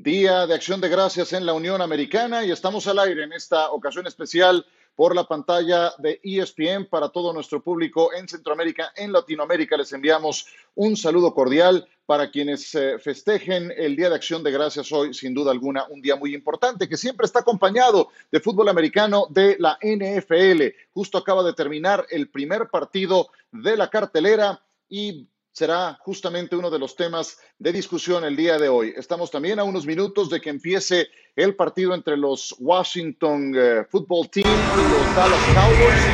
Día de Acción de Gracias en la Unión Americana y estamos al aire en esta ocasión especial por la pantalla de ESPN para todo nuestro público en Centroamérica, en Latinoamérica. Les enviamos un saludo cordial para quienes eh, festejen el Día de Acción de Gracias hoy, sin duda alguna, un día muy importante que siempre está acompañado de fútbol americano de la NFL. Justo acaba de terminar el primer partido de la cartelera y será justamente uno de los temas de discusión el día de hoy. Estamos también a unos minutos de que empiece el partido entre los Washington eh, Football Team y los Dallas Cowboys.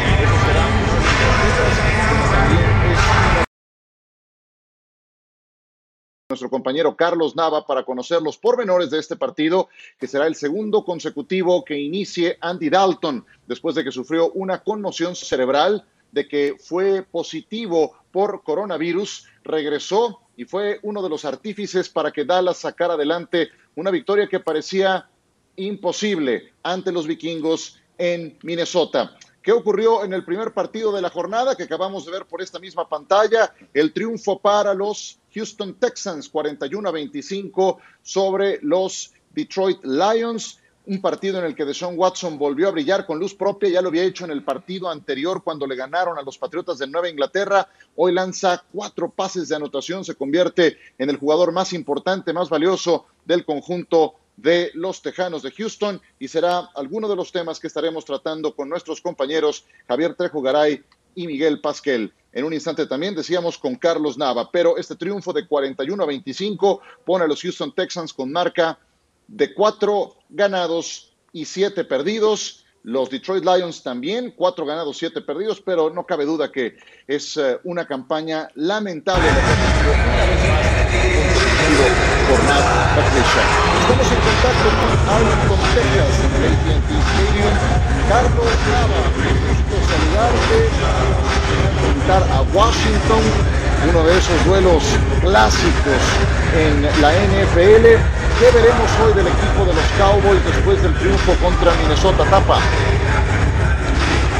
Nuestro compañero Carlos Nava para conocer los pormenores de este partido, que será el segundo consecutivo que inicie Andy Dalton después de que sufrió una conmoción cerebral, de que fue positivo por coronavirus regresó y fue uno de los artífices para que Dallas sacara adelante una victoria que parecía imposible ante los vikingos en Minnesota. ¿Qué ocurrió en el primer partido de la jornada que acabamos de ver por esta misma pantalla? El triunfo para los Houston Texans 41 a 25 sobre los Detroit Lions un partido en el que Deshaun Watson volvió a brillar con luz propia, ya lo había hecho en el partido anterior cuando le ganaron a los Patriotas de Nueva Inglaterra, hoy lanza cuatro pases de anotación, se convierte en el jugador más importante, más valioso del conjunto de los Tejanos de Houston y será alguno de los temas que estaremos tratando con nuestros compañeros Javier Trejo Garay y Miguel Pasquel. En un instante también decíamos con Carlos Nava, pero este triunfo de 41 a 25 pone a los Houston Texans con marca de cuatro ganados y siete perdidos. Los Detroit Lions también, cuatro ganados, siete perdidos, pero no cabe duda que es eh, una campaña lamentable Estamos en contacto con Arlington, Texas, en el AT&T Stadium. Carlos Nava, gusto saludarte, enfrentar a Washington, uno de esos duelos clásicos en la NFL ¿Qué veremos hoy del equipo de los Cowboys después del triunfo contra Minnesota Tapa?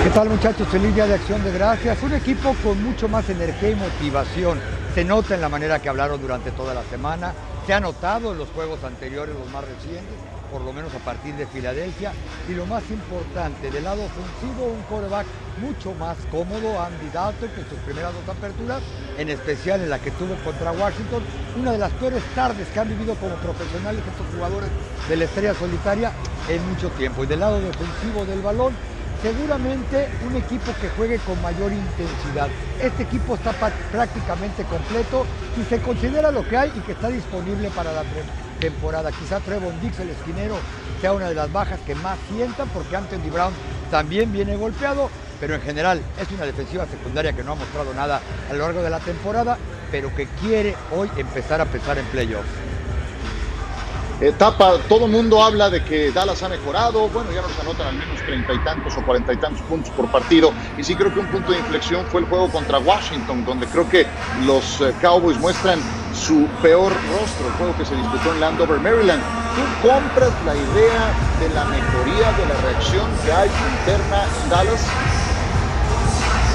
¿Qué tal muchachos? Feliz día de acción de gracias. Un equipo con mucho más energía y motivación. Se nota en la manera que hablaron durante toda la semana. Se ha notado en los juegos anteriores, los más recientes por lo menos a partir de Filadelfia. Y lo más importante, del lado ofensivo, un quarterback mucho más cómodo, Andy Dalton, que en sus primeras dos aperturas, en especial en la que tuvo contra Washington, una de las peores tardes que han vivido como profesionales estos jugadores de la estrella solitaria en mucho tiempo. Y del lado defensivo del balón, seguramente un equipo que juegue con mayor intensidad. Este equipo está prácticamente completo y se considera lo que hay y que está disponible para la temporada. Quizá Trevon Dix, el esquinero, sea una de las bajas que más sientan porque Anthony Brown también viene golpeado, pero en general es una defensiva secundaria que no ha mostrado nada a lo largo de la temporada, pero que quiere hoy empezar a pensar en playoffs. Etapa, todo el mundo habla de que Dallas ha mejorado, bueno, ya nos anotan al menos treinta y tantos o cuarenta y tantos puntos por partido, y sí creo que un punto de inflexión fue el juego contra Washington, donde creo que los eh, Cowboys muestran su peor rostro, el juego que se disputó en Landover, Maryland. ¿Tú compras la idea de la mejoría de la reacción que hay interna en Dallas?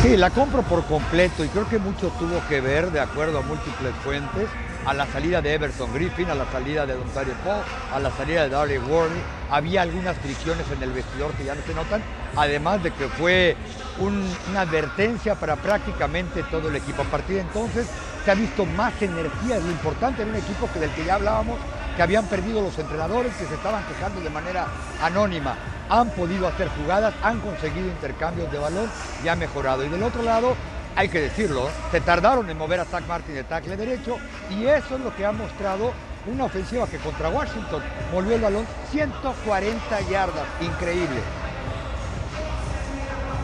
Sí, la compro por completo y creo que mucho tuvo que ver, de acuerdo a múltiples fuentes, a la salida de Everson Griffin, a la salida de Dontario Paul, a la salida de Darley Warney. Había algunas fricciones en el vestidor que ya no se notan, además de que fue una advertencia para prácticamente todo el equipo. A partir de entonces se ha visto más energía, lo importante en un equipo que del que ya hablábamos, que habían perdido los entrenadores, que se estaban quejando de manera anónima. Han podido hacer jugadas, han conseguido intercambios de balón y ha mejorado. Y del otro lado, hay que decirlo, se tardaron en mover a Zach Martin de tackle derecho y eso es lo que ha mostrado una ofensiva que contra Washington volvió el balón 140 yardas, increíble.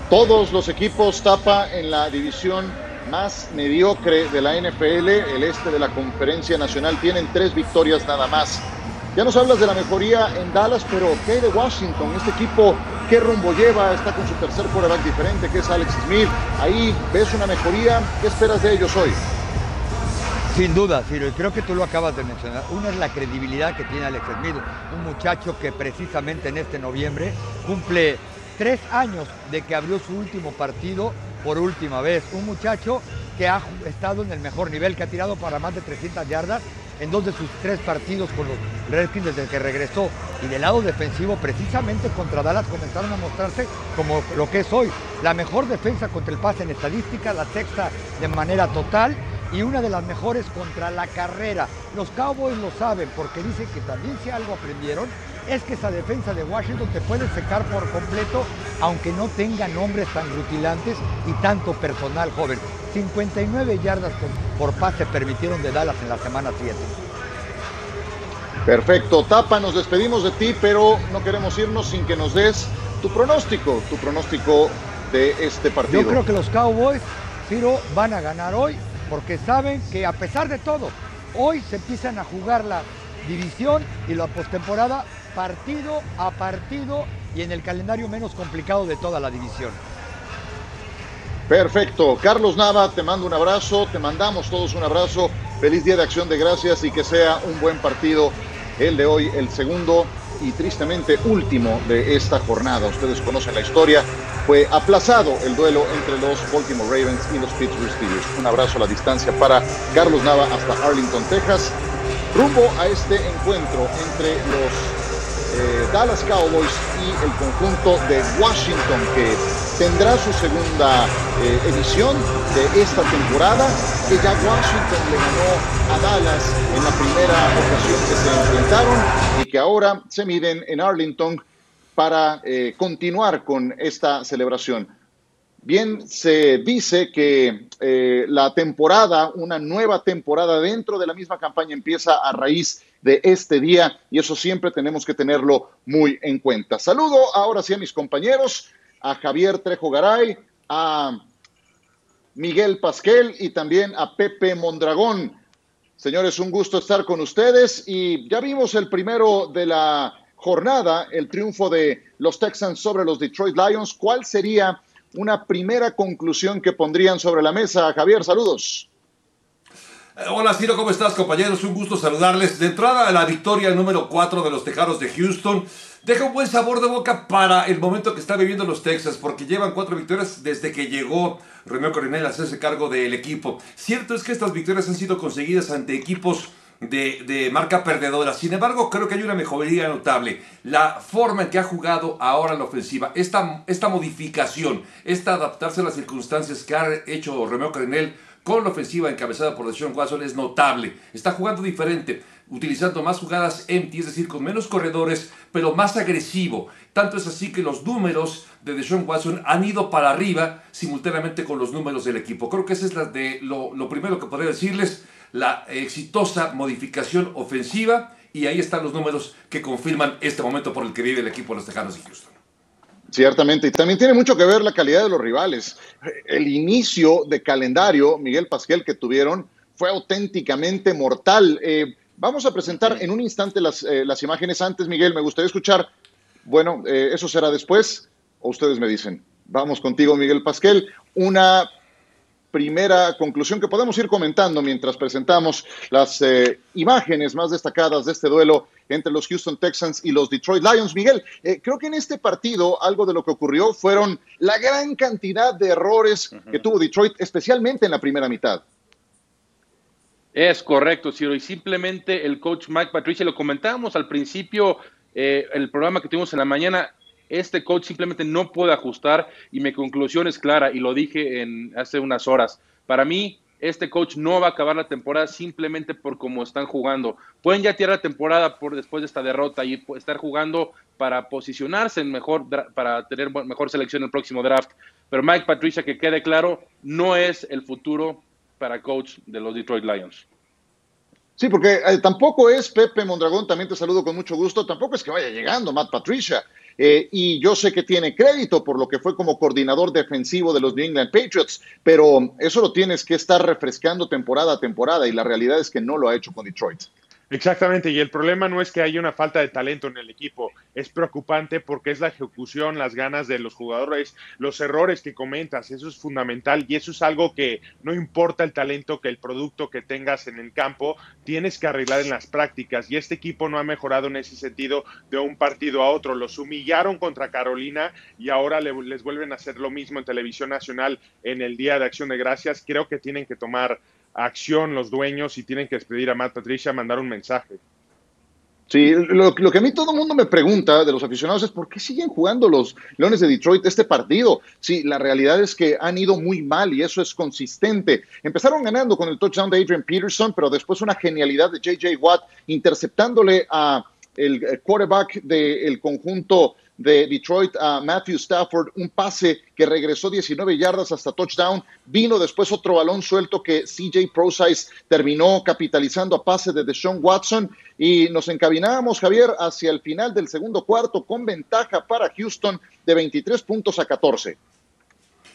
Todos los equipos tapa en la división más mediocre de la NFL, el este de la Conferencia Nacional, tienen tres victorias nada más. Ya nos hablas de la mejoría en Dallas, pero ¿qué de Washington? Este equipo, ¿qué rumbo lleva? Está con su tercer quarterback diferente, que es Alex Smith. Ahí ves una mejoría. ¿Qué esperas de ellos hoy? Sin duda, Ciro, y creo que tú lo acabas de mencionar. Una es la credibilidad que tiene Alex Smith, un muchacho que precisamente en este noviembre cumple tres años de que abrió su último partido por última vez. Un muchacho que ha estado en el mejor nivel, que ha tirado para más de 300 yardas en dos de sus tres partidos con los Redskins desde que regresó. Y del lado defensivo, precisamente contra Dallas comenzaron a mostrarse como lo que es hoy. La mejor defensa contra el pase en estadística, la sexta de manera total y una de las mejores contra la carrera. Los Cowboys lo saben porque dicen que también si algo aprendieron es que esa defensa de Washington te puede secar por completo aunque no tenga nombres tan rutilantes y tanto personal joven. 59 yardas por, pase permitieron de Dallas en la semana 7. Perfecto, Tapa, nos despedimos de ti, pero no queremos irnos sin que nos des tu pronóstico, tu pronóstico de este partido. Yo creo que los Cowboys, Ciro, van a ganar hoy porque saben que a pesar de todo, hoy se empiezan a jugar la división y la postemporada partido a partido y en el calendario menos complicado de toda la división. Perfecto. Carlos Nava, te mando un abrazo, te mandamos todos un abrazo. Feliz Día de Acción de Gracias y que sea un buen partido el de hoy, el segundo y tristemente último de esta jornada. Ustedes conocen la historia. Fue aplazado el duelo entre los Baltimore Ravens y los Pittsburgh Steelers. Un abrazo a la distancia para Carlos Nava hasta Arlington, Texas. Rumbo a este encuentro entre los eh, Dallas Cowboys y el conjunto de Washington que tendrá su segunda eh, edición de esta temporada que ya Washington le ganó a Dallas en la primera ocasión que se enfrentaron y que ahora se miden en Arlington para eh, continuar con esta celebración. Bien, se dice que la temporada, una nueva temporada dentro de la misma campaña empieza a raíz de este día y eso siempre tenemos que tenerlo muy en cuenta. Saludo ahora sí a mis compañeros, a Javier Trejo Garay, a Miguel Pasquel y también a Pepe Mondragón. Señores, un gusto estar con ustedes y ya vimos el primero de la jornada, el triunfo de los Texans sobre los Detroit Lions. ¿Cuál sería una primera conclusión que pondrían sobre la mesa? Javier, saludos. Eh, hola Ciro, ¿cómo estás compañeros? Un gusto saludarles. De entrada, la victoria número 4 de los Tejanos de Houston deja un buen sabor de boca para el momento que están viviendo los Texas, porque llevan cuatro victorias desde que llegó Romeo Coronel a hacerse cargo del equipo. Cierto es que estas victorias han sido conseguidas ante equipos de, marca perdedora. Sin embargo, creo que hay una mejoría notable. La forma en que ha jugado ahora la ofensiva, esta, esta modificación, esta adaptarse a las circunstancias que ha hecho Romeo Coronel con la ofensiva encabezada por Deshaun Watson es notable. Está jugando diferente, utilizando más jugadas empty, es decir, con menos corredores, pero más agresivo. Tanto es así que los números de Deshaun Watson han ido para arriba simultáneamente con los números del equipo. Creo que esa es lo, lo primero que podría decirles, la exitosa modificación ofensiva y ahí están los números que confirman este momento por el que vive el equipo de los Tejanos de Houston. Ciertamente, y también tiene mucho que ver la calidad de los rivales. El inicio de calendario, Miguel Pasquel, que tuvieron, fue auténticamente mortal. Eh, vamos a presentar en un instante las, eh, las, imágenes. Antes, Miguel, me gustaría escuchar, bueno, eh, eso será después, o ustedes me dicen. Vamos contigo, Miguel Pasquel. Una primera conclusión que podemos ir comentando mientras presentamos las eh, imágenes más destacadas de este duelo entre los Houston Texans y los Detroit Lions. Miguel, eh, creo que en este partido algo de lo que ocurrió fueron la gran cantidad de errores que tuvo Detroit, especialmente en la primera mitad. Es correcto, Ciro, y simplemente el coach Mike Patricia, lo comentábamos al principio, eh, el programa que tuvimos en la mañana, este coach simplemente no puede ajustar y mi conclusión es clara y lo dije en, hace unas horas. Para mí, este coach no va a acabar la temporada simplemente por cómo están jugando. Pueden ya tirar la temporada por después de esta derrota y estar jugando para posicionarse en mejor, para tener mejor selección en el próximo draft. Pero Mike Patricia, que quede claro, no es el futuro para coach de los Detroit Lions. Sí, porque eh, tampoco es Pepe Mondragón, también te saludo con mucho gusto, tampoco es que vaya llegando Matt Patricia. Eh, y yo sé que tiene crédito por lo que fue como coordinador defensivo de los New England Patriots, pero eso lo tienes que estar refrescando temporada a temporada y la realidad es que no lo ha hecho con Detroit. Exactamente, y el problema no es que haya una falta de talento en el equipo, es preocupante porque es la ejecución, las ganas de los jugadores, los errores que comentas, eso es fundamental y eso es algo que no importa el talento, que el producto que tengas en el campo, tienes que arreglar en las prácticas y este equipo no ha mejorado en ese sentido de un partido a otro, los humillaron contra Carolina y ahora les vuelven a hacer lo mismo en televisión nacional en el Día de Acción de Gracias, creo que tienen que tomar acción los dueños y tienen que despedir a Matt Patricia, mandar un mensaje. Sí, lo, que a mí todo el mundo me pregunta de los aficionados es por qué siguen jugando los Leones de Detroit este partido. Sí, la realidad es que han ido muy mal y eso es consistente. Empezaron ganando con el touchdown de Adrian Peterson, pero después una genialidad de JJ Watt interceptándole a el quarterback del conjunto de Detroit a Matthew Stafford, un pase que regresó 19 yardas hasta touchdown. Vino después otro balón suelto que CJ Prosize terminó capitalizando a pase de Deshaun Watson y nos encaminábamos, Javier, hacia el final del segundo cuarto con ventaja para Houston de 23 puntos a 14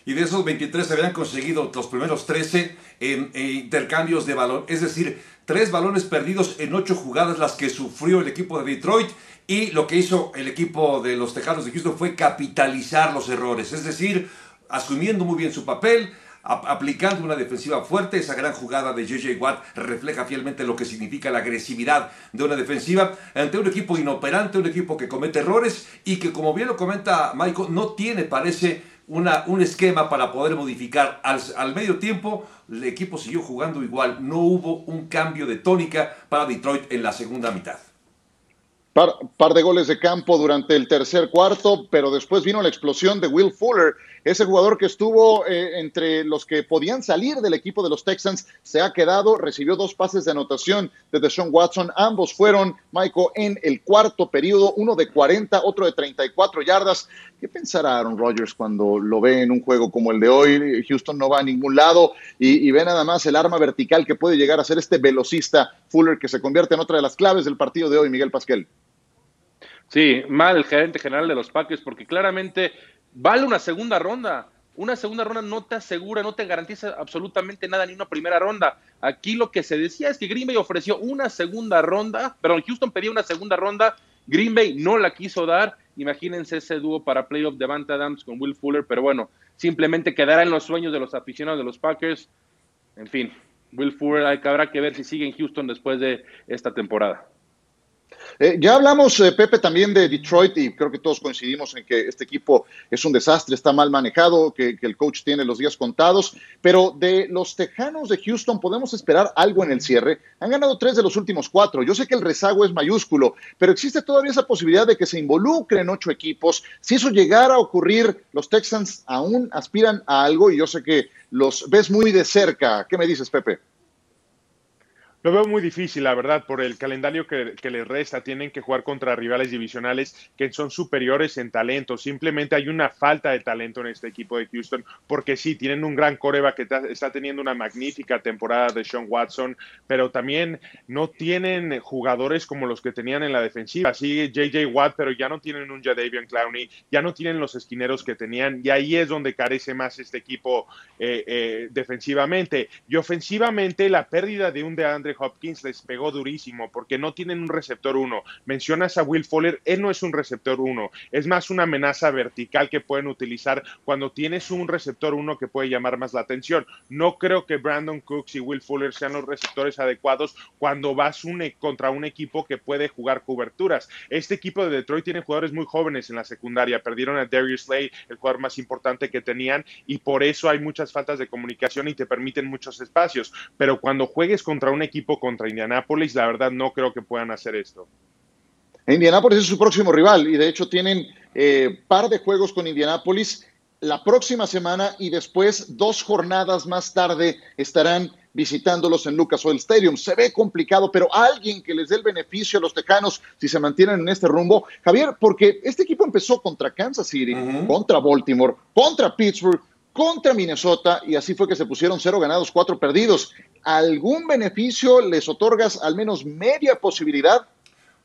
y de esos 23 se habían conseguido los primeros 13 en, intercambios de balón, es decir, tres balones perdidos en ocho jugadas las que sufrió el equipo de Detroit y lo que hizo el equipo de los Tejanos de Houston fue capitalizar los errores, es decir, asumiendo muy bien su papel, aplicando una defensiva fuerte. Esa gran jugada de JJ Watt refleja fielmente lo que significa la agresividad de una defensiva ante un equipo inoperante, un equipo que comete errores y que, como bien lo comenta Michael, no tiene, parece, una, un esquema para poder modificar. Al, al medio tiempo, el equipo siguió jugando igual. No hubo un cambio de tónica para Detroit en la segunda mitad. Par, par, de goles de campo durante el tercer cuarto, pero después vino la explosión de Will Fuller, ese jugador que estuvo eh, entre los que podían salir del equipo de los Texans, se ha quedado, recibió dos pases de anotación de Deshaun Watson, ambos fueron, Michael, en el cuarto periodo, uno de 40, otro de 34 yardas. ¿Qué pensará Aaron Rodgers cuando lo ve en un juego como el de hoy? Houston no va a ningún lado y, ve nada más el arma vertical que puede llegar a ser este velocista Fuller que se convierte en otra de las claves del partido de hoy, Miguel Pasquel. Sí, mal el gerente general de los Packers porque claramente vale una segunda ronda. Una segunda ronda no te asegura, no te garantiza absolutamente nada ni una primera ronda. Aquí lo que se decía es que Green Bay ofreció una segunda ronda, pero Houston pedía una segunda ronda, Green Bay no la quiso dar. Imagínense ese dúo para playoff de Van Adams con Will Fuller, pero bueno, simplemente quedará en los sueños de los aficionados de los Packers. En fin, Will Fuller habrá que ver si sigue en Houston después de esta temporada. Eh, ya hablamos, eh, Pepe, también de Detroit y creo que todos coincidimos en que este equipo es un desastre, está mal manejado, que, el coach tiene los días contados, pero de los Tejanos de Houston podemos esperar algo en el cierre. Han ganado tres de los últimos cuatro. Yo sé que el rezago es mayúsculo, pero existe todavía esa posibilidad de que se involucren ocho equipos. Si eso llegara a ocurrir, los Texans aún aspiran a algo y yo sé que los ves muy de cerca. ¿Qué me dices, Pepe? Lo veo muy difícil, la verdad, por el calendario que, les resta. Tienen que jugar contra rivales divisionales que son superiores en talento. Simplemente hay una falta de talento en este equipo de Houston, porque sí, tienen un gran coreba que está teniendo una magnífica temporada de Sean Watson, pero también no tienen jugadores como los que tenían en la defensiva. Sí, JJ Watt, pero ya no tienen un Jadavion Clowney, ya no tienen los esquineros que tenían, y ahí es donde carece más este equipo eh, eh, defensivamente. Y ofensivamente, la pérdida de un DeAndre Hopkins les pegó durísimo porque no tienen un receptor uno. Mencionas a Will Fuller, él no es un receptor uno, es más una amenaza vertical que pueden utilizar cuando tienes un receptor uno que puede llamar más la atención. No creo que Brandon Cooks y Will Fuller sean los receptores adecuados cuando vas e, contra un equipo que puede jugar coberturas. Este equipo de Detroit tiene jugadores muy jóvenes en la secundaria. Perdieron a Darius Slay, el jugador más importante que tenían, y por eso hay muchas faltas de comunicación y te permiten muchos espacios. Pero cuando juegues contra un equipo contra Indianápolis, la verdad no creo que puedan hacer esto. Indianápolis es su próximo rival y de hecho tienen eh, par de juegos con Indianápolis la próxima semana y después dos jornadas más tarde estarán visitándolos en Lucas Oil Stadium. Se ve complicado, pero alguien que les dé el beneficio a los tejanos si se mantienen en este rumbo. Javier, porque este equipo empezó contra Kansas City, contra Baltimore, contra Pittsburgh, contra Minnesota y así fue que se pusieron cero ganados, cuatro perdidos. ¿Algún beneficio les otorgas al menos media posibilidad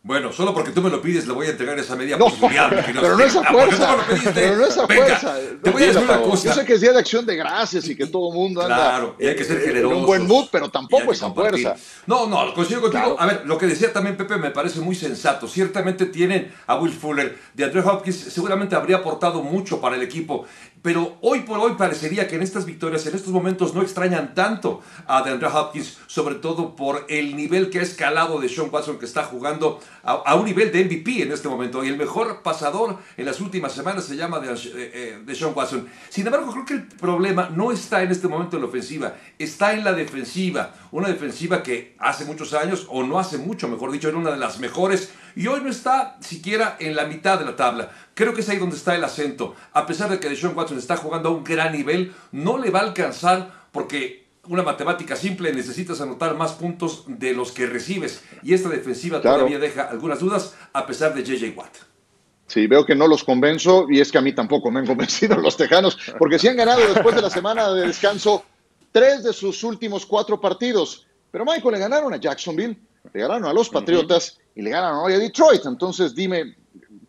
bueno, solo porque tú me lo pides, le voy a entregar esa media posibilidad. pero, no es a fuerza, pero no es a fuerza. Te voy a decir una cosa. Yo sé que es día de acción de gracias y que todo el mundo anda. Claro, y hay que ser generoso. En un buen mood, pero tampoco es a fuerza. No, no, coincido contigo. A ver, lo que decía también Pepe me parece muy sensato. Ciertamente tienen a Will Fuller, de Andrew Hopkins, seguramente habría aportado mucho para el equipo. Pero hoy por hoy parecería que en estas victorias, en estos momentos, no extrañan tanto a DeAndre Hopkins, sobre todo por el nivel que ha escalado de Sean Watson que está jugando a, un nivel de MVP en este momento. Y el mejor pasador en las últimas semanas se llama de, eh, eh, de Sean Watson. Sin embargo, creo que el problema no está en este momento en la ofensiva, está en la defensiva. Una defensiva que hace muchos años, o no hace mucho, mejor dicho, era una de las mejores y hoy no está siquiera en la mitad de la tabla. Creo que es ahí donde está el acento. A pesar de que Deshaun Watson está jugando a un gran nivel, no le va a alcanzar porque una matemática simple necesitas anotar más puntos de los que recibes. Y esta defensiva todavía deja algunas dudas a pesar de JJ Watt. Sí, veo que no los convenzo y es que a mí tampoco me han convencido los tejanos, porque sí han ganado después de la semana de descanso tres de sus últimos cuatro partidos. Pero Michael le ganaron a Jacksonville, le ganaron a los Patriotas y le ganaron hoy a Detroit. Entonces dime,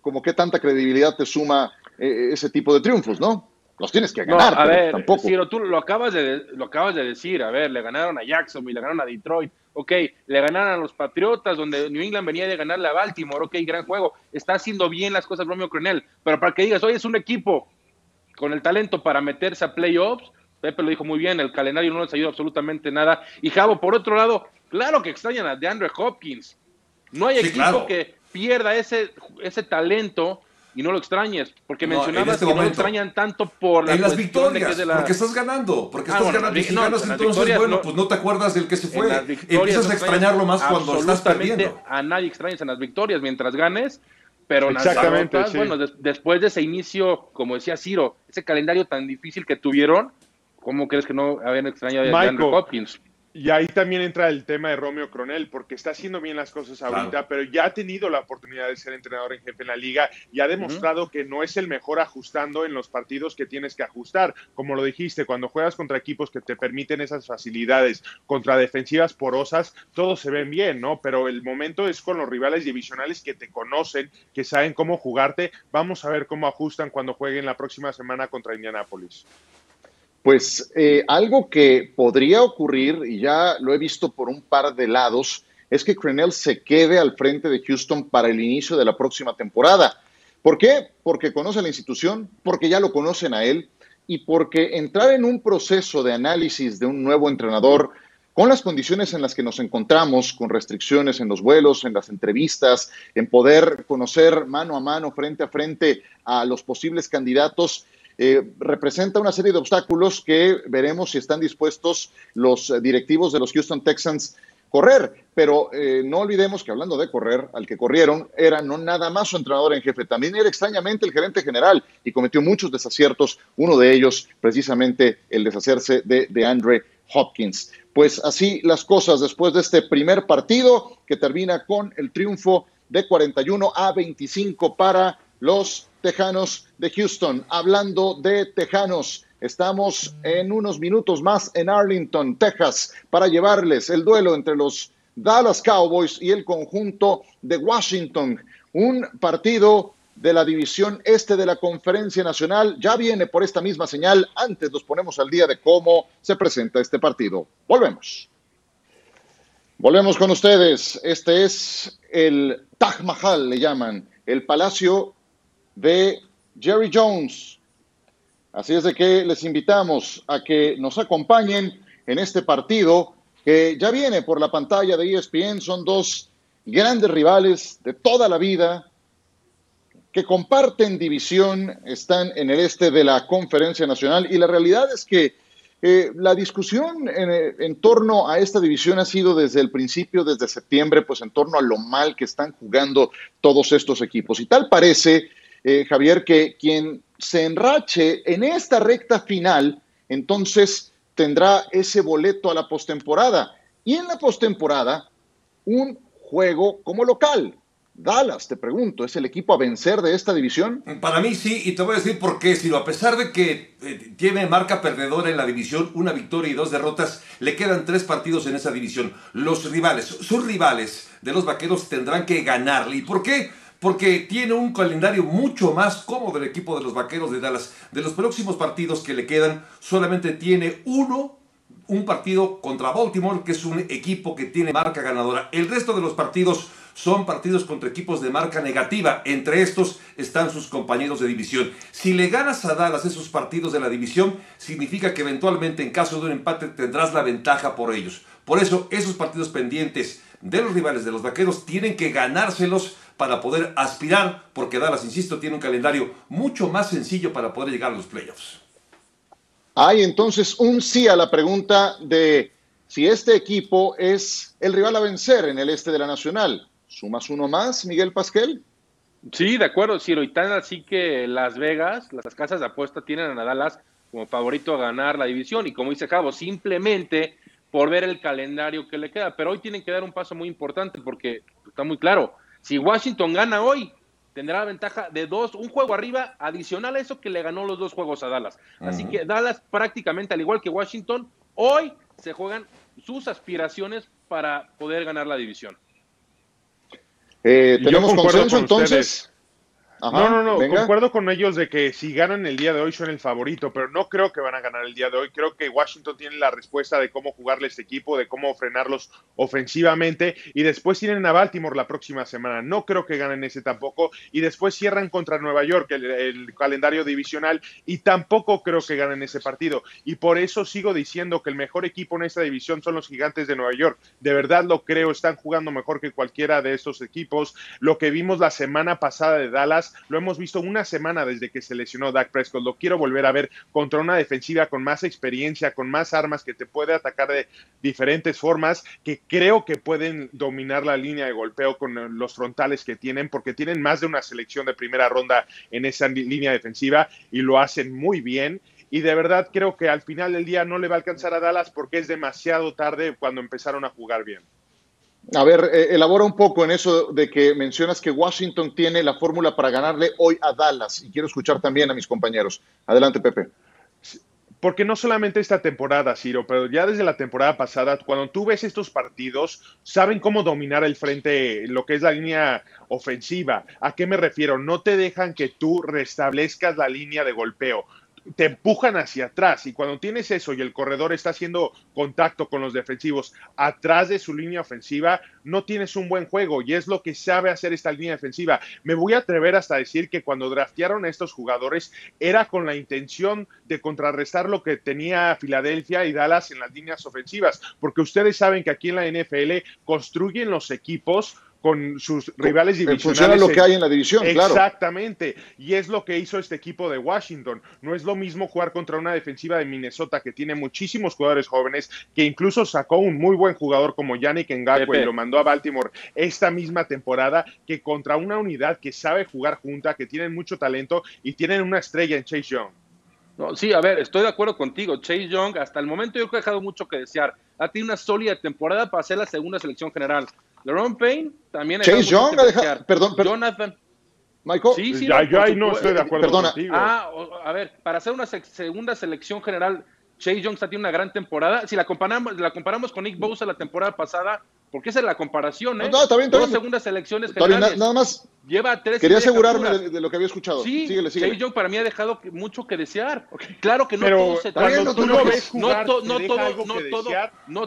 como qué tanta credibilidad te suma eh, ese tipo de triunfos, ¿no? Los tienes que ganar. a ver, tampoco. tú lo acabas, de, lo acabas de decir. A ver, le ganaron a Jacksonville, le ganaron a Detroit. Ok, le ganaron a los Patriotas, donde New England venía de ganarle a Baltimore. Ok, gran juego. Está haciendo bien las cosas Romeo Cronel. Pero para que digas, hoy es un equipo con el talento para meterse a playoffs, Pepe lo dijo muy bien, el calendario no les ayuda absolutamente nada. Y Javo, por otro lado, claro que extrañan a DeAndre Hopkins. No hay equipo que pierda ese, ese talento y no lo extrañes, porque mencionabas este que no lo extrañan tanto por la en las victorias, porque estás ganando, porque ah, estás ganando, y si ganas entonces, bueno, pues no te acuerdas del que se fue, empiezas a extrañarlo más cuando estás perdiendo. A nadie extrañas en las victorias mientras ganes, pero en las derrotas, bueno, después de ese inicio, como decía Ciro, ese calendario tan difícil que tuvieron, ¿cómo crees que no habían extrañado a Andrew Hopkins? Y ahí también entra el tema de Romeo Cronel, porque está haciendo bien las cosas ahorita, pero ya ha tenido la oportunidad de ser entrenador en jefe en la liga y ha demostrado que no es el mejor ajustando en los partidos que tienes que ajustar. Como lo dijiste, cuando juegas contra equipos que te permiten esas facilidades, contra defensivas porosas, todos se ven bien, ¿no? Pero el momento es con los rivales divisionales que te conocen, que saben cómo jugarte. Vamos a ver cómo ajustan cuando jueguen la próxima semana contra Indianapolis. Pues eh, algo que podría ocurrir, y ya lo he visto por un par de lados, es que Crenell se quede al frente de Houston para el inicio de la próxima temporada. ¿Por qué? Porque conoce la institución, porque ya lo conocen a él y porque entrar en un proceso de análisis de un nuevo entrenador con las condiciones en las que nos encontramos, con restricciones en los vuelos, en las entrevistas, en poder conocer mano a mano, frente a frente a los posibles candidatos, eh, representa una serie de obstáculos que veremos si están dispuestos los eh, directivos de los Houston Texans correr. Pero eh, no olvidemos que hablando de correr, al que corrieron era no nada más su entrenador en jefe, también era extrañamente el gerente general y cometió muchos desaciertos, uno de ellos precisamente el deshacerse de, de Andre Hopkins. Pues así las cosas después de este primer partido que termina con el triunfo de 41 a 25 para los Tejanos de Houston. Hablando de Tejanos, estamos en unos minutos más en Arlington, Texas, para llevarles el duelo entre los Dallas Cowboys y el conjunto de Washington. Un partido de la división este de la Conferencia Nacional ya viene por esta misma señal. Antes nos ponemos al día de cómo se presenta este partido. Volvemos. Volvemos con ustedes. Este es el Taj Mahal, le llaman, el palacio de Jerry Jones. Así es de que les invitamos a que nos acompañen en este partido que ya viene por la pantalla de ESPN. Son dos grandes rivales de toda la vida que comparten división, están en el este de la Conferencia Nacional y la realidad es que eh, la discusión en, en, torno a esta división ha sido desde el principio, desde septiembre, pues en torno a lo mal que están jugando todos estos equipos. Y tal parece eh, Javier, que quien se enrache en esta recta final, entonces tendrá ese boleto a la postemporada. Y en la postemporada, un juego como local. Dallas, te pregunto, ¿es el equipo a vencer de esta división? Para mí sí, y te voy a decir por qué. Si a pesar de que eh, tiene marca perdedora en la división, una victoria y dos derrotas, le quedan tres partidos en esa división. Los rivales, sus rivales de los vaqueros tendrán que ganarle. ¿Y por qué? Porque tiene un calendario mucho más cómodo el equipo de los Vaqueros de Dallas. De los próximos partidos que le quedan, solamente tiene uno, un partido contra Baltimore, que es un equipo que tiene marca ganadora. El resto de los partidos son partidos contra equipos de marca negativa. Entre estos están sus compañeros de división. Si le ganas a Dallas esos partidos de la división, significa que eventualmente en caso de un empate tendrás la ventaja por ellos. Por eso esos partidos pendientes de los rivales de los Vaqueros tienen que ganárselos para poder aspirar, porque Dallas, insisto, tiene un calendario mucho más sencillo para poder llegar a los playoffs. Hay entonces un sí a la pregunta de si este equipo es el rival a vencer en el este de la Nacional. ¿Sumas uno más, Miguel Pasquel? Sí, de acuerdo, Ciro. Y tan así que Las Vegas, las casas de apuesta tienen a Dallas como favorito a ganar la división. Y como dice Cabo, simplemente por ver el calendario que le queda. Pero hoy tienen que dar un paso muy importante porque está muy claro. Si Washington gana hoy, tendrá la ventaja de dos, un juego arriba adicional a eso que le ganó los dos juegos a Dallas. Así que Dallas prácticamente, al igual que Washington, hoy se juegan sus aspiraciones para poder ganar la división. Eh, tenemos consenso entonces. No, no, no, concuerdo con ellos de que si ganan el día de hoy son el favorito, pero no creo que van a ganar el día de hoy. Creo que Washington tiene la respuesta de cómo jugarle este equipo, de cómo frenarlos ofensivamente y después tienen a Baltimore la próxima semana. No creo que ganen ese tampoco y después cierran contra Nueva York el, el calendario divisional y tampoco creo que ganen ese partido. Y por eso sigo diciendo que el mejor equipo en esta división son los Gigantes de Nueva York. De verdad lo creo, están jugando mejor que cualquiera de estos equipos. Lo que vimos la semana pasada de Dallas lo hemos visto una semana desde que se lesionó Dak Prescott. Lo quiero volver a ver contra una defensiva con más experiencia, con más armas, que te puede atacar de diferentes formas, que creo que pueden dominar la línea de golpeo con los frontales que tienen, porque tienen más de una selección de primera ronda en esa línea defensiva y lo hacen muy bien y de verdad creo que al final del día no le va a alcanzar a Dallas porque es demasiado tarde cuando empezaron a jugar bien. A ver, eh, elabora un poco en eso de que mencionas que Washington tiene la fórmula para ganarle hoy a Dallas. Y quiero escuchar también a mis compañeros. Adelante, Pepe. Porque no solamente esta temporada, Ciro, pero ya desde la temporada pasada, cuando tú ves estos partidos, saben cómo dominar el frente, lo que es la línea ofensiva. ¿A qué me refiero? No te dejan que tú restablezcas la línea de golpeo te empujan hacia atrás y cuando tienes eso y el corredor está haciendo contacto con los defensivos atrás de su línea ofensiva, no tienes un buen juego y es lo que sabe hacer esta línea defensiva. Me voy a atrever hasta decir que cuando draftearon a estos jugadores era con la intención de contrarrestar lo que tenía Filadelfia y Dallas en las líneas ofensivas, porque ustedes saben que aquí en la NFL construyen los equipos con sus rivales divisionales. Funciona lo que hay en la división, claro. Exactamente. Y es lo que hizo este equipo de Washington. No es lo mismo jugar contra una defensiva de Minnesota que tiene muchísimos jugadores jóvenes, que incluso sacó un muy buen jugador como Yannick Ngakwe y lo mandó a Baltimore esta misma temporada, que contra una unidad que sabe jugar junta, que tienen mucho talento y tienen una estrella en Chase Young. No, sí, a ver, estoy de acuerdo contigo. Chase Young, hasta el momento yo creo que ha dejado mucho que desear. Ha tenido una sólida temporada para ser la segunda selección general. LeRon Payne también Chase Young perdón, perdón, Jonathan. Michael, sí, sí, ya, yo ahí no estoy de acuerdo Perdona. contigo. Ah, a ver, para hacer una segunda selección general, Chase Young está tiene una gran temporada. Si la comparamos, la comparamos con Nick Bosa la temporada pasada, porque esa es la comparación, ¿eh? No, está bien, está Dos segundas selecciones Está bien, generales. nada más Lleva tres. quería asegurarme de, de lo que había escuchado. Sí, síguele, síguele. Chase Young para mí ha dejado que- mucho que desear. Claro que no Pero todo se tú no todo, no todo, no todo, de no,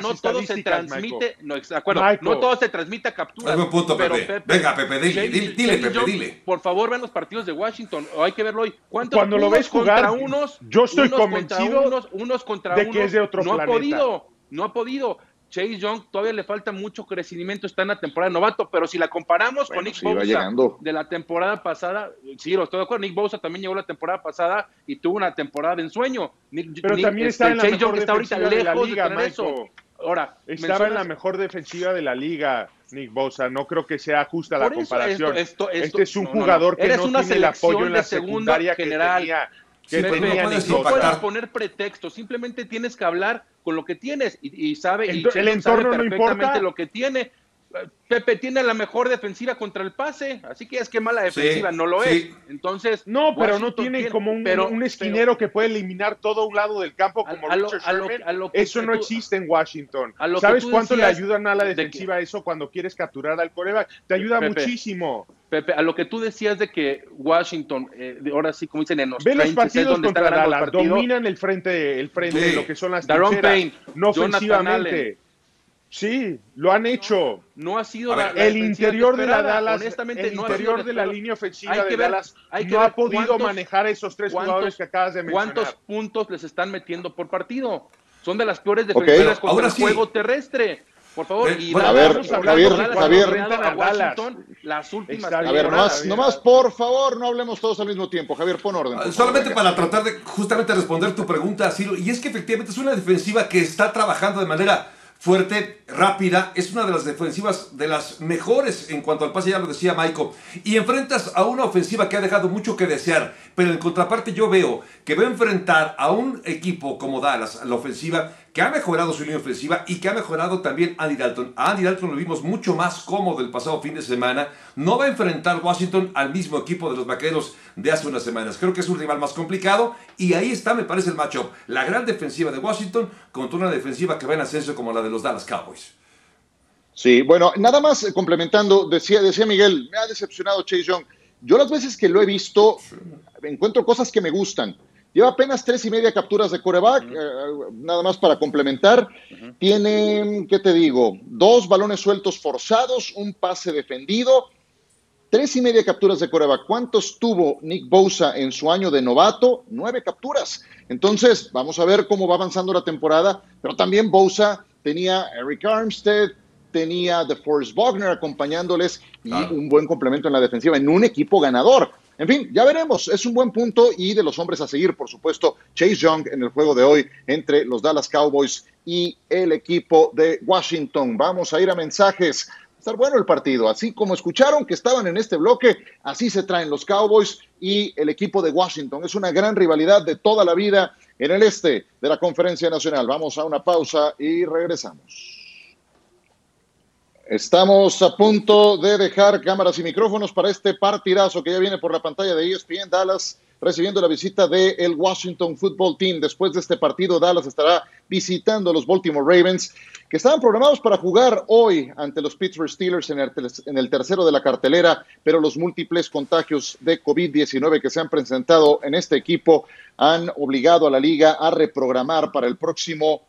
no todo se transmite, no, de acuerdo, no todo se transmite a capturas. Es buen punto, Pepe. Venga, Pepe, dile, Chase- dile, dile, Pepe, Young, dile. Por favor, vean los partidos de Washington, o hay que verlo hoy. ¿Cuántos Cuando lo ves jugar, contra unos, yo estoy unos contra convencido unos, unos contra de unos, que es de otro no planeta. ha podido, no ha podido. Chase Young todavía le falta mucho crecimiento, está en la temporada de novato, pero si la comparamos Bueno, con Nick Bosa llegando. de la temporada pasada, sí, lo estoy de acuerdo, Nick Bosa también llegó la temporada pasada y tuvo una temporada de ensueño. Nick, Pero Nick- también este, está en la Chase mejor Young está ahorita defensiva de la lejos liga, de tener eso. Ahora, Estaba en la mejor defensiva de la liga, Nick Bosa. No creo que sea justa la comparación. esto- esto- esto- este es un no, no, no. jugador que Eres no una tiene el apoyo selección en la secundaria que general. tenía, Sí, pero tenía no puedes no puedes poner pretextos, simplemente tienes que hablar con lo que tienes y, y sabe y el Young sabe entorno no perfectamente importa. lo que tiene. Pepe tiene la mejor defensiva contra el pase, así que es que mala defensiva Sí, no lo sí. es. Entonces, No, pero no tiene como un, pero- un esquinero que puede eliminar todo un lado del campo como a Richard lo- Sherman. a lo que eso no tú- existe en Washington. a lo que ¿Sabes cuánto le ayudan a la de que- defensiva eso cuando quieres capturar al coreback? Te ayuda Pepe, muchísimo. Pepe, a lo que tú decías de que Washington, eh, de- ahora sí, como dicen en los Ve los partidos donde está contra Dallas, partido. dominan el frente, el frente Sí. de lo que son las Daron Payne, no ofensivamente. Sí, lo han hecho. No ha sido la, ver, la el interior de la. Dallas, honestamente, el no ha sido interior de la línea ofensiva Hay que de ver- Dallas hay que no ver ha podido cuántos- manejar esos tres ¿Cuántos- jugadores que acabas de mencionar. ¿Cuántos puntos les están metiendo por partido? Son de las peores defensivas contra Ahora el sí. juego terrestre. Por favor, y bueno, a ver, Javier, Javier. las últimas A ver, nomás, nomás, por favor, no hablemos todos al mismo tiempo. Javier, pon orden. por favor, Solamente para tratar de justamente responder tu pregunta, Ciro, y es que efectivamente es una defensiva que está trabajando de manera fuerte, rápida, es una de las defensivas de las mejores en cuanto al pase, ya lo decía Michael, y enfrentas a una ofensiva que ha dejado mucho que desear, pero en contraparte yo veo que va a enfrentar a un equipo como Dallas, la ofensiva, que ha mejorado su línea ofensiva y que ha mejorado también Andy Dalton. A Andy Dalton lo vimos mucho más cómodo el pasado fin de semana. No va a enfrentar Washington al mismo equipo de los vaqueros de hace unas semanas. Creo que es un rival más complicado y ahí está, me parece, el matchup. La gran defensiva de Washington contra una defensiva que va en ascenso como la de los Dallas Cowboys. Sí, bueno, nada más eh, complementando, decía, decía Miguel, me ha decepcionado Chase Young. Yo las veces que lo he visto, encuentro cosas que me gustan. Lleva apenas tres y media capturas de coreback, eh, nada más para complementar. Tiene, ¿qué te digo? Dos balones sueltos forzados, un pase defendido, tres y media capturas de coreback. ¿Cuántos tuvo Nick Bosa en su año de novato? Nueve capturas. Entonces, vamos a ver cómo va avanzando la temporada. Pero también Bosa tenía Eric Armstead, tenía a DeForest Wagner acompañándoles y Claro. un buen complemento en la defensiva, en un equipo ganador. En fin, ya veremos. Es un buen punto y de los hombres a seguir, por supuesto, Chase Young en el juego de hoy entre los Dallas Cowboys y el equipo de Washington. Vamos a ir a mensajes. Va a estar bueno el partido. Así como escucharon que estaban en este bloque, así se traen los Cowboys y el equipo de Washington. Es una gran rivalidad de toda la vida en el este de la Conferencia Nacional. Vamos a una pausa y regresamos. Estamos a punto de dejar cámaras y micrófonos para este partidazo que ya viene por la pantalla de ESPN Dallas, recibiendo la visita del Washington Football Team. Después de este partido, Dallas estará visitando a los Baltimore Ravens, que estaban programados para jugar hoy ante los Pittsburgh Steelers en el, en el tercero de la cartelera, pero los múltiples contagios de COVID-19 que se han presentado en este equipo han obligado a la liga a reprogramar para el próximo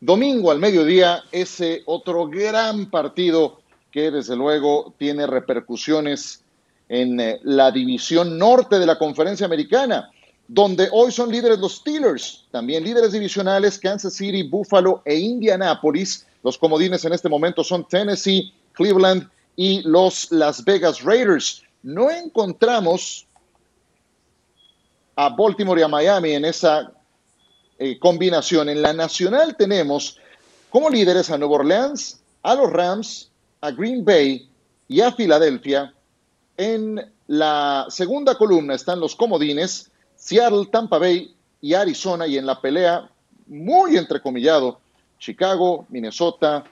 Domingo al mediodía, ese otro gran partido que desde luego tiene repercusiones en eh, la división norte de la conferencia americana, donde hoy son líderes los Steelers, también líderes divisionales Kansas City, Buffalo e Indianapolis. Los comodines en este momento son Tennessee, Cleveland y los Las Vegas Raiders. No encontramos a Baltimore y a Miami en esa eh, combinación. En la nacional tenemos como líderes a Nueva Orleans, a los Rams, a Green Bay y a Filadelfia. En la segunda columna están los comodines, Seattle, Tampa Bay y Arizona. Y en la pelea, muy entrecomillado, Chicago, Minnesota,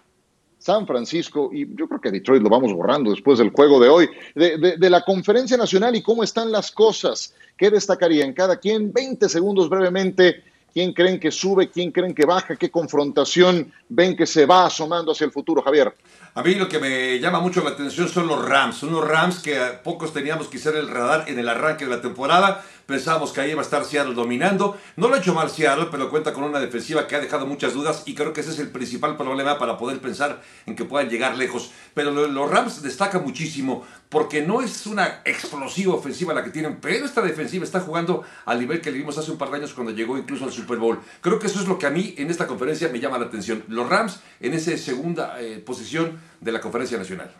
San Francisco y yo creo que Detroit lo vamos borrando después del juego de hoy, de, la conferencia nacional y cómo están las cosas. ¿Qué destacarían cada quien? 20 segundos brevemente ¿Quién creen que sube? ¿Quién creen que baja? ¿Qué confrontación ven que se va asomando hacia el futuro, Javier? A mí lo que me llama mucho la atención son los Rams. Unos Rams que pocos teníamos quizá en el radar en el arranque de la temporada. Pensábamos que ahí iba a estar Seattle dominando. No lo ha hecho mal Seattle, pero cuenta con una defensiva que ha dejado muchas dudas y creo que ese es el principal problema para poder pensar en que puedan llegar lejos. Pero los Rams destacan muchísimo porque no es una explosiva ofensiva la que tienen, pero esta defensiva está jugando al nivel que le vimos hace un par de años cuando llegó incluso al Super Bowl. Creo que eso es lo que a mí en esta conferencia me llama la atención. Los Rams en esa segunda eh, posición de la conferencia nacional.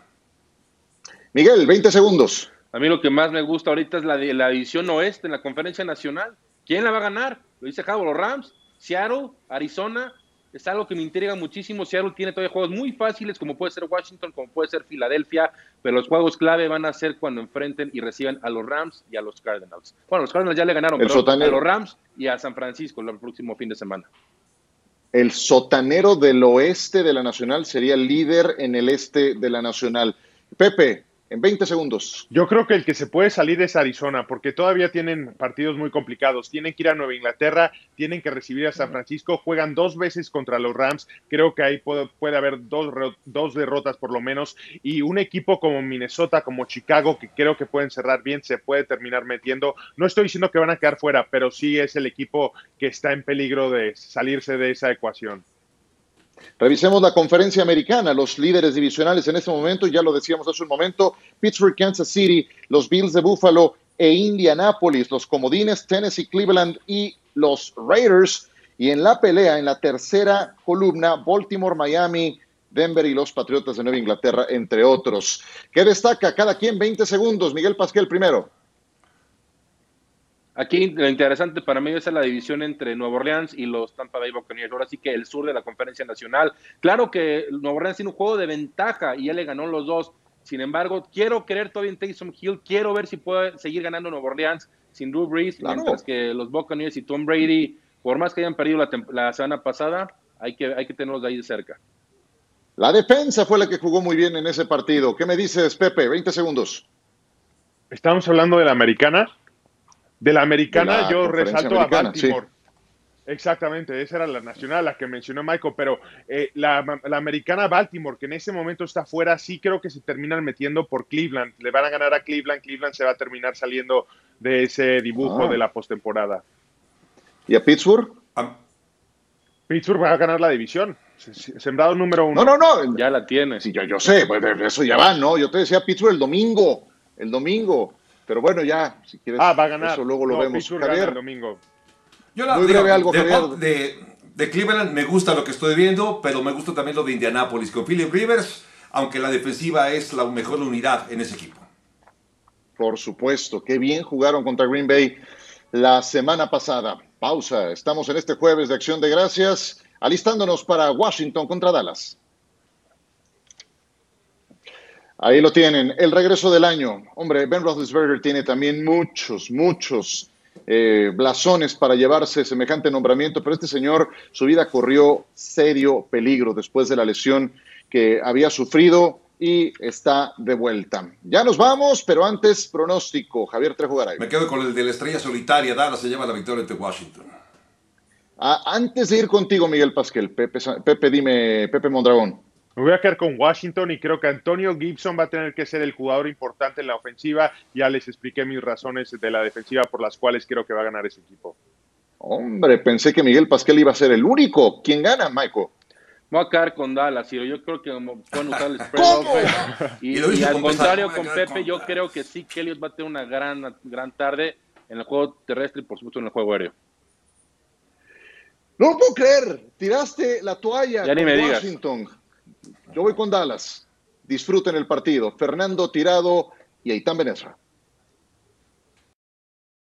Miguel, 20 segundos. A mí lo que más me gusta ahorita es la, de, la división oeste en la conferencia nacional. ¿Quién la va a ganar? Lo dice Javo, los Rams, Seattle, Arizona. Es algo que me intriga muchísimo. Seattle tiene todavía juegos muy fáciles, como puede ser Washington, como puede ser Filadelfia, pero los juegos clave van a ser cuando enfrenten y reciban a los Rams y a los Cardinals. Bueno, los Cardinals ya le ganaron El pero a los Rams y a San Francisco el próximo fin de semana. El sotanero del oeste de la Nacional sería el líder en el este de la Nacional. Pepe, en 20 segundos. Yo creo que el que se puede salir es Arizona, porque todavía tienen partidos muy complicados. Tienen que ir a Nueva Inglaterra, tienen que recibir a San Francisco, juegan dos veces contra los Rams. Creo que ahí puede, puede haber dos, dos derrotas por lo menos. Y un equipo como Minnesota, como Chicago, que creo que pueden cerrar bien, se puede terminar metiendo. No estoy diciendo que van a quedar fuera, pero sí es el equipo que está en peligro de salirse de esa ecuación. Revisemos la conferencia americana, los líderes divisionales en este momento, ya lo decíamos hace un momento, Pittsburgh, Kansas City, los Bills de Buffalo e Indianapolis, los comodines, Tennessee, Cleveland y los Raiders. Y en la pelea, en la tercera columna, Baltimore, Miami, Denver y los Patriotas de Nueva Inglaterra, entre otros. ¿Qué destaca? Cada quien 20 segundos. Miguel Pasquel primero. Aquí lo interesante para mí es la división entre Nueva Orleans y los Tampa Bay Buccaneers. Ahora sí que el sur de la conferencia nacional. Claro que Nueva Orleans tiene un juego de ventaja y ya le ganó los dos. Sin embargo, quiero creer todavía en Taysom Hill. Quiero ver si puede seguir ganando Nueva Orleans sin Drew Brees, mientras que los Buccaneers y Tom Brady, por más que hayan perdido la, la semana pasada, hay que, hay que tenerlos de ahí de cerca. La defensa fue la que jugó muy bien en ese partido. ¿Qué me dices, Pepe? 20 segundos. Estamos hablando de la americana. De la americana yo resalto a Baltimore. Exactamente, esa era la nacional, la que mencionó Michael, pero eh, la, la, americana Baltimore, que en ese momento está fuera, sí creo que se terminan metiendo por Cleveland. Le van a ganar a Cleveland, Cleveland se va a terminar saliendo de ese dibujo Ah. de la postemporada. ¿Y a Pittsburgh? Ah, Pittsburgh va a ganar la división. Se- se- Sembrado número uno. No, no, no. Ya la tiene. Sí, yo, yo sé, pues de eso ya va, ¿no? Yo te decía Pittsburgh el domingo, el domingo. Pero bueno, ya, si quieres, Ah, va a ganar. eso luego lo No, vemos. Javier, el domingo. Yo la, Muy digo, breve algo, de, Javier. de- de Cleveland me gusta lo que estoy viendo, pero me gusta también lo de Indianapolis con Philip Rivers, aunque la defensiva es la mejor unidad en ese equipo. por supuesto, qué bien jugaron contra Green Bay la semana pasada. Pausa, estamos en este jueves de Acción de Gracias, alistándonos para Washington contra Dallas. Ahí lo tienen, el regreso del año. Hombre, Ben Roethlisberger tiene también muchos, muchos eh, blasones para llevarse semejante nombramiento, pero este señor, su vida corrió serio peligro después de la lesión que había sufrido y está de vuelta. Ya nos vamos, pero antes pronóstico. Javier Trejo Garay. Me quedo con el de la estrella solitaria, Dallas se lleva la victoria ante Washington. Ah, antes de ir contigo, Miguel Pasquel, Pepe, dime, Pepe Mondragón. Me voy a quedar con Washington y creo que Antonio Gibson va a tener que ser el jugador importante en la ofensiva. Ya les expliqué mis razones de la defensiva por las cuales creo que va a ganar ese equipo. Hombre, pensé que Miguel Pasquel iba a ser el único. ¿Quién gana, Michael? Voy a quedar con Dallas, Ciro. Yo creo que como pueden usar el spread ¿Cómo? offense. Y, Y y al con contrario, con Pepe, con yo Dallas. creo que sí, que Elliot va a tener una gran, gran tarde en el juego terrestre y por supuesto en el juego aéreo. No lo puedo creer. Tiraste la toalla Ya ni me digas. Yo voy con Dallas. Disfruten el partido. Fernando Tirado y Aitán Benesra.